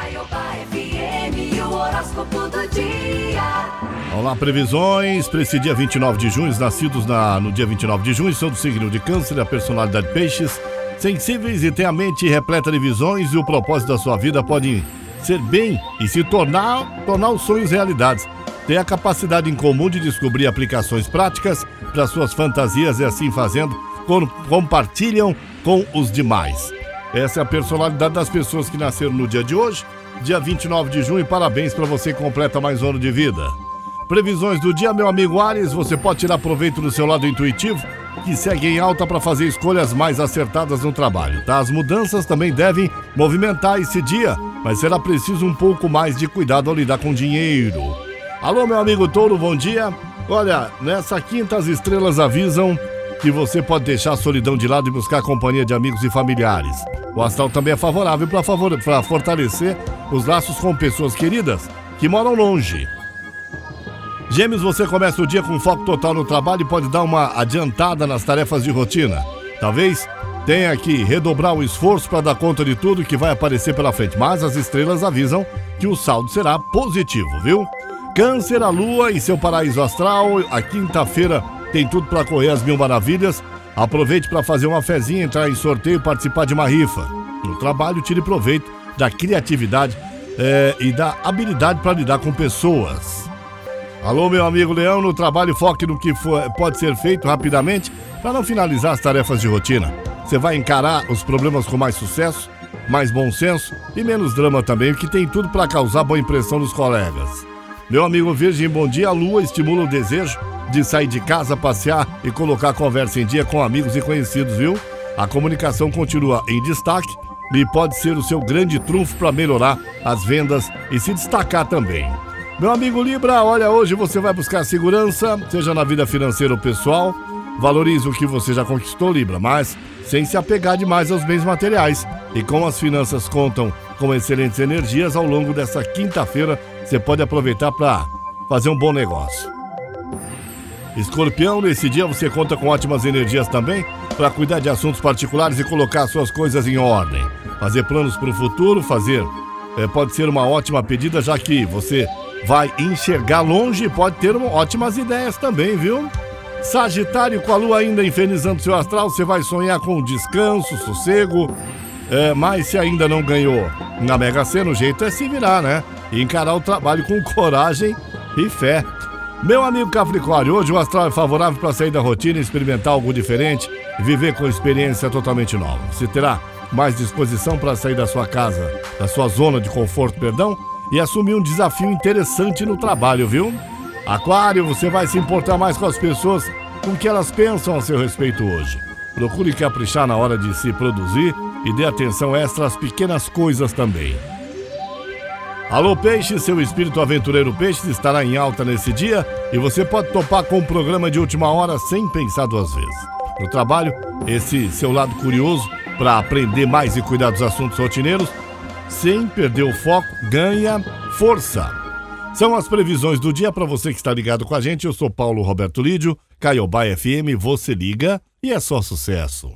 FM, o horóscopo do dia. Olá, previsões para esse dia 29 de junho, os nascidos na, no dia 29 de junho são do signo de câncer, a personalidade peixes, sensíveis e têm a mente repleta de visões e o propósito da sua vida pode ser bem e se tornar, tornar os sonhos realidades. Tem a capacidade em comum de descobrir aplicações práticas para suas fantasias e assim fazendo, com- compartilham com os demais. Essa é a personalidade das pessoas que nasceram no dia de hoje, dia 29 de junho. Parabéns para você que completa mais um ano de vida. Previsões do dia, meu amigo Ares, você pode tirar proveito do seu lado intuitivo, que segue em alta para fazer escolhas mais acertadas no trabalho, tá? As mudanças também devem movimentar esse dia, mas será preciso um pouco mais de cuidado ao lidar com dinheiro. Alô, meu amigo Touro, bom dia. Olha, nessa quinta as estrelas avisam que você pode deixar a solidão de lado e buscar a companhia de amigos e familiares. O astral também é favorável para favor... fortalecer os laços com pessoas queridas que moram longe. Gêmeos, você começa o dia com foco total no trabalho e pode dar uma adiantada nas tarefas de rotina. Talvez tenha que redobrar o esforço para dar conta de tudo que vai aparecer pela frente, mas as estrelas avisam que o saldo será positivo, viu? Câncer, a lua em seu paraíso astral, a quinta-feira tem tudo para correr as mil maravilhas. Aproveite para fazer uma fezinha, entrar em sorteio participar de uma rifa. No trabalho, tire proveito da criatividade eh, e da habilidade para lidar com pessoas. Alô, meu amigo Leão, no trabalho foque no que for- pode ser feito rapidamente para não finalizar as tarefas de rotina. Você vai encarar os problemas com mais sucesso, mais bom senso e menos drama também, o que tem tudo para causar boa impressão nos colegas. Meu amigo Virgem, bom dia. A lua estimula o desejo de sair de casa, passear e colocar a conversa em dia com amigos e conhecidos, viu? A comunicação continua em destaque e pode ser o seu grande trunfo para melhorar as vendas e se destacar também. Meu amigo Libra, olha, hoje você vai buscar segurança, seja na vida financeira ou pessoal. Valorize o que você já conquistou, Libra, mas sem se apegar demais aos bens materiais. E como as finanças contam com excelentes energias, ao longo dessa quinta-feira você pode aproveitar para fazer um bom negócio. Escorpião, nesse dia você conta com ótimas energias também para cuidar de assuntos particulares e colocar suas coisas em ordem. Fazer planos para o futuro, fazer eh, pode ser uma ótima pedida, já que você vai enxergar longe e pode ter ótimas ideias também, viu? Sagitário, com a lua ainda infernizando seu astral, você vai sonhar com descanso, sossego. É, mas se ainda não ganhou na Mega Sena, o jeito é se virar, né? E encarar o trabalho com coragem e fé. Meu amigo Capricórnio, hoje o astral é favorável para sair da rotina, experimentar algo diferente viver com experiência totalmente nova. Você terá mais disposição para sair da sua casa, da sua zona de conforto, perdão, e assumir um desafio interessante no trabalho, viu? Aquário, você vai se importar mais com as pessoas, com o que elas pensam a seu respeito hoje. Procure caprichar na hora de se produzir e dê atenção extra às pequenas coisas também. Alô Peixe, seu espírito aventureiro Peixe estará em alta nesse dia e você pode topar com um programa de última hora sem pensar duas vezes. No trabalho, esse seu lado curioso para aprender mais e cuidar dos assuntos rotineiros, sem perder o foco, ganha força. São as previsões do dia para você que está ligado com a gente. Eu sou Paulo Roberto Lídio, Caiobá FM, você liga e é só sucesso.